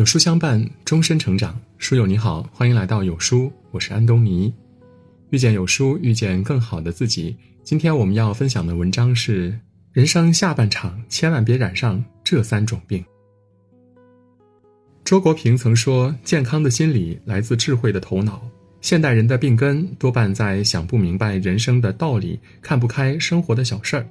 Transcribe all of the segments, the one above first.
有书相伴，终身成长。书友你好，欢迎来到有书，我是安东尼。遇见有书，遇见更好的自己。今天我们要分享的文章是：人生下半场千万别染上这三种病。周国平曾说：“健康的心理来自智慧的头脑。”现代人的病根多半在想不明白人生的道理，看不开生活的小事儿。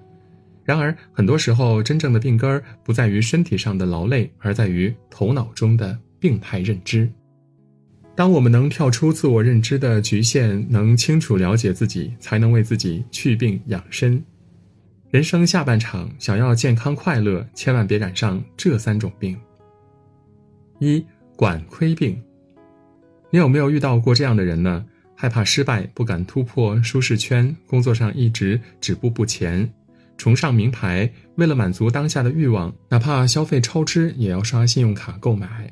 然而，很多时候，真正的病根儿不在于身体上的劳累，而在于头脑中的病态认知。当我们能跳出自我认知的局限，能清楚了解自己，才能为自己去病养身。人生下半场，想要健康快乐，千万别染上这三种病。一管亏病。你有没有遇到过这样的人呢？害怕失败，不敢突破舒适圈，工作上一直止步不前。崇尚名牌，为了满足当下的欲望，哪怕消费超支也要刷信用卡购买。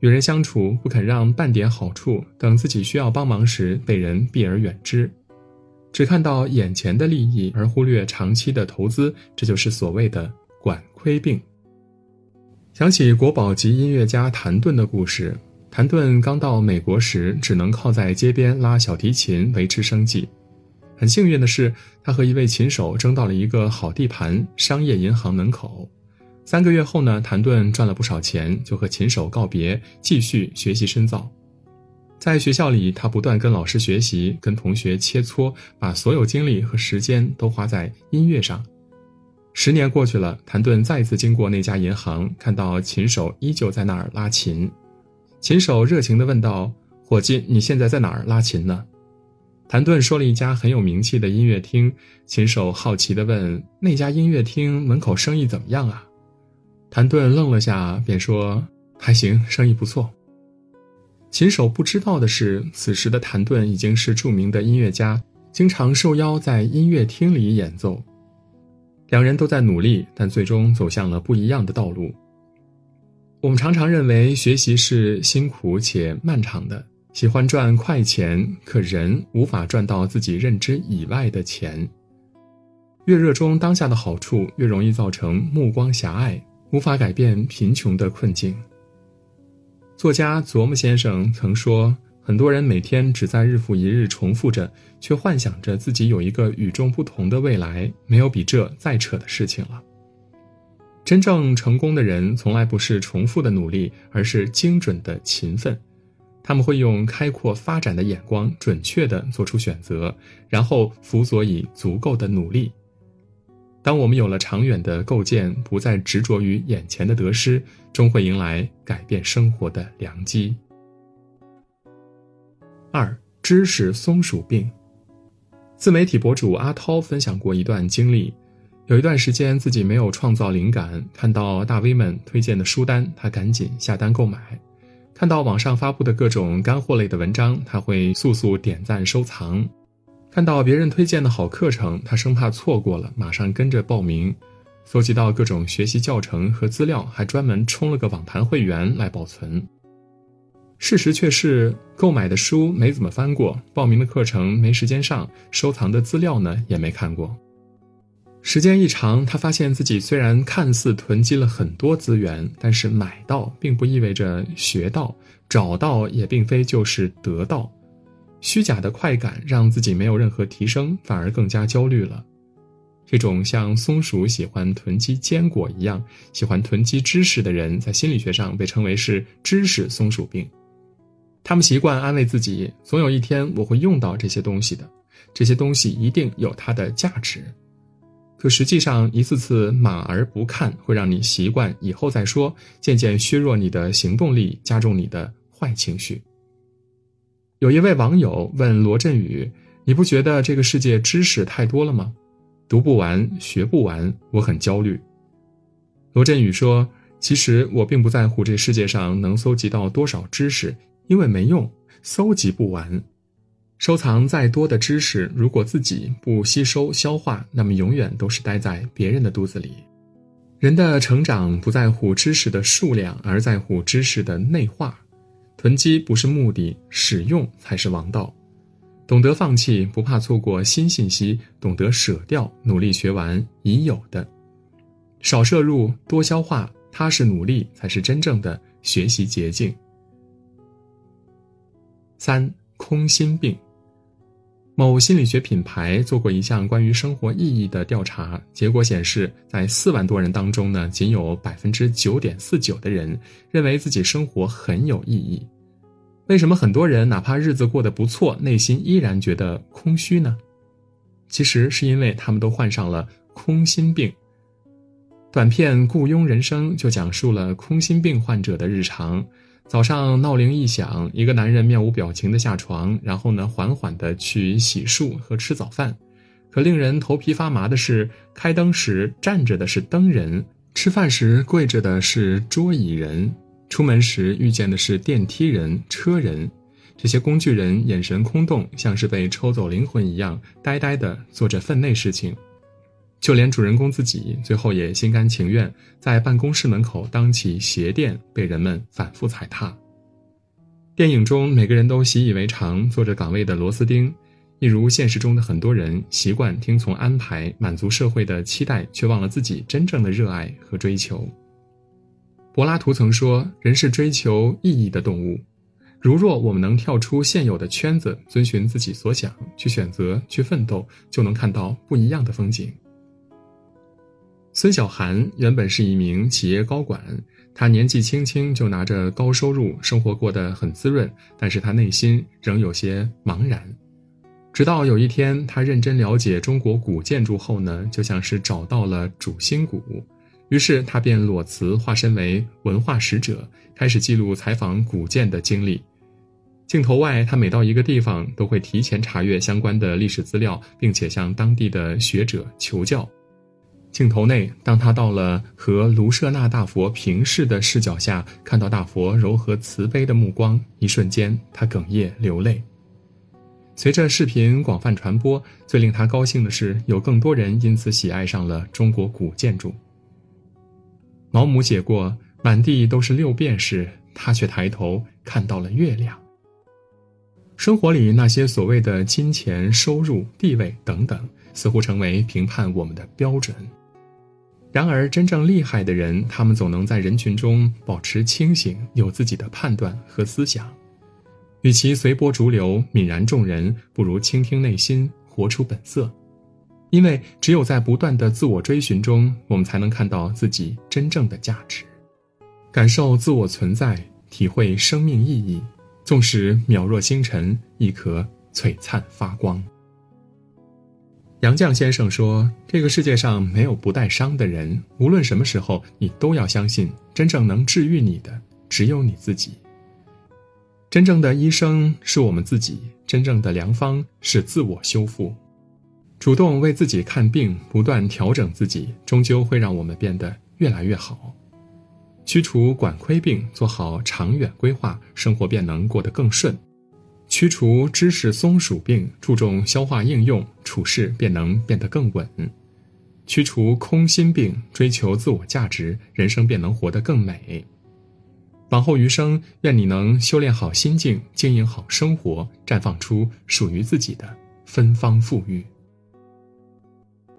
与人相处不肯让半点好处，等自己需要帮忙时被人避而远之，只看到眼前的利益而忽略长期的投资，这就是所谓的管亏病。想起国宝级音乐家谭盾的故事，谭盾刚到美国时，只能靠在街边拉小提琴维持生计。很幸运的是，他和一位琴手争到了一个好地盘——商业银行门口。三个月后呢，谭盾赚了不少钱，就和琴手告别，继续学习深造。在学校里，他不断跟老师学习，跟同学切磋，把所有精力和时间都花在音乐上。十年过去了，谭盾再次经过那家银行，看到琴手依旧在那儿拉琴。琴手热情地问道：“伙计，你现在在哪儿拉琴呢？”谭盾说了一家很有名气的音乐厅，琴手好奇地问：“那家音乐厅门口生意怎么样啊？”谭盾愣了下，便说：“还行，生意不错。”琴手不知道的是，此时的谭盾已经是著名的音乐家，经常受邀在音乐厅里演奏。两人都在努力，但最终走向了不一样的道路。我们常常认为学习是辛苦且漫长的。喜欢赚快钱，可人无法赚到自己认知以外的钱。越热衷当下的好处，越容易造成目光狭隘，无法改变贫穷的困境。作家琢磨先生曾说：“很多人每天只在日复一日重复着，却幻想着自己有一个与众不同的未来。没有比这再扯的事情了。真正成功的人，从来不是重复的努力，而是精准的勤奋。”他们会用开阔发展的眼光，准确地做出选择，然后辅佐以足够的努力。当我们有了长远的构建，不再执着于眼前的得失，终会迎来改变生活的良机。二、知识松鼠病。自媒体博主阿涛分享过一段经历：有一段时间自己没有创造灵感，看到大 V 们推荐的书单，他赶紧下单购买。看到网上发布的各种干货类的文章，他会速速点赞收藏；看到别人推荐的好课程，他生怕错过了，马上跟着报名；搜集到各种学习教程和资料，还专门充了个网盘会员来保存。事实却是，购买的书没怎么翻过，报名的课程没时间上，收藏的资料呢也没看过。时间一长，他发现自己虽然看似囤积了很多资源，但是买到并不意味着学到，找到也并非就是得到。虚假的快感让自己没有任何提升，反而更加焦虑了。这种像松鼠喜欢囤积坚果一样喜欢囤积知识的人，在心理学上被称为是知识松鼠病。他们习惯安慰自己，总有一天我会用到这些东西的，这些东西一定有它的价值。可实际上，一次次马而不看，会让你习惯以后再说，渐渐削弱你的行动力，加重你的坏情绪。有一位网友问罗振宇：“你不觉得这个世界知识太多了吗？读不完，学不完，我很焦虑。”罗振宇说：“其实我并不在乎这世界上能搜集到多少知识，因为没用，搜集不完。”收藏再多的知识，如果自己不吸收消化，那么永远都是待在别人的肚子里。人的成长不在乎知识的数量，而在乎知识的内化。囤积不是目的，使用才是王道。懂得放弃，不怕错过新信息；懂得舍掉，努力学完已有的。少摄入，多消化，踏实努力，才是真正的学习捷径。三空心病。某心理学品牌做过一项关于生活意义的调查，结果显示，在四万多人当中呢，仅有百分之九点四九的人认为自己生活很有意义。为什么很多人哪怕日子过得不错，内心依然觉得空虚呢？其实是因为他们都患上了空心病。短片《雇佣人生》就讲述了空心病患者的日常。早上闹铃一响，一个男人面无表情的下床，然后呢，缓缓的去洗漱和吃早饭。可令人头皮发麻的是，开灯时站着的是灯人，吃饭时跪着的是桌椅人，出门时遇见的是电梯人、车人。这些工具人眼神空洞，像是被抽走灵魂一样，呆呆的做着分内事情。就连主人公自己，最后也心甘情愿在办公室门口当起鞋垫，被人们反复踩踏。电影中每个人都习以为常做着岗位的螺丝钉，一如现实中的很多人习惯听从安排，满足社会的期待，却忘了自己真正的热爱和追求。柏拉图曾说：“人是追求意义的动物。”如若我们能跳出现有的圈子，遵循自己所想，去选择，去奋斗，就能看到不一样的风景。孙小涵原本是一名企业高管，他年纪轻轻就拿着高收入，生活过得很滋润，但是他内心仍有些茫然。直到有一天，他认真了解中国古建筑后呢，就像是找到了主心骨，于是他便裸辞，化身为文化使者，开始记录采访古建的经历。镜头外，他每到一个地方，都会提前查阅相关的历史资料，并且向当地的学者求教。镜头内，当他到了和卢舍那大佛平视的视角下，看到大佛柔和慈悲的目光，一瞬间，他哽咽流泪。随着视频广泛传播，最令他高兴的是，有更多人因此喜爱上了中国古建筑。毛姆写过：“满地都是六便士，他却抬头看到了月亮。”生活里那些所谓的金钱、收入、地位等等，似乎成为评判我们的标准。然而，真正厉害的人，他们总能在人群中保持清醒，有自己的判断和思想。与其随波逐流、泯然众人，不如倾听内心，活出本色。因为只有在不断的自我追寻中，我们才能看到自己真正的价值，感受自我存在，体会生命意义。纵使渺若星辰，亦可璀璨发光。杨绛先生说：“这个世界上没有不带伤的人，无论什么时候，你都要相信，真正能治愈你的只有你自己。真正的医生是我们自己，真正的良方是自我修复。主动为自己看病，不断调整自己，终究会让我们变得越来越好。驱除管窥病，做好长远规划，生活便能过得更顺。”驱除知识松鼠病，注重消化应用，处事便能变得更稳；驱除空心病，追求自我价值，人生便能活得更美。往后余生，愿你能修炼好心境，经营好生活，绽放出属于自己的芬芳馥郁。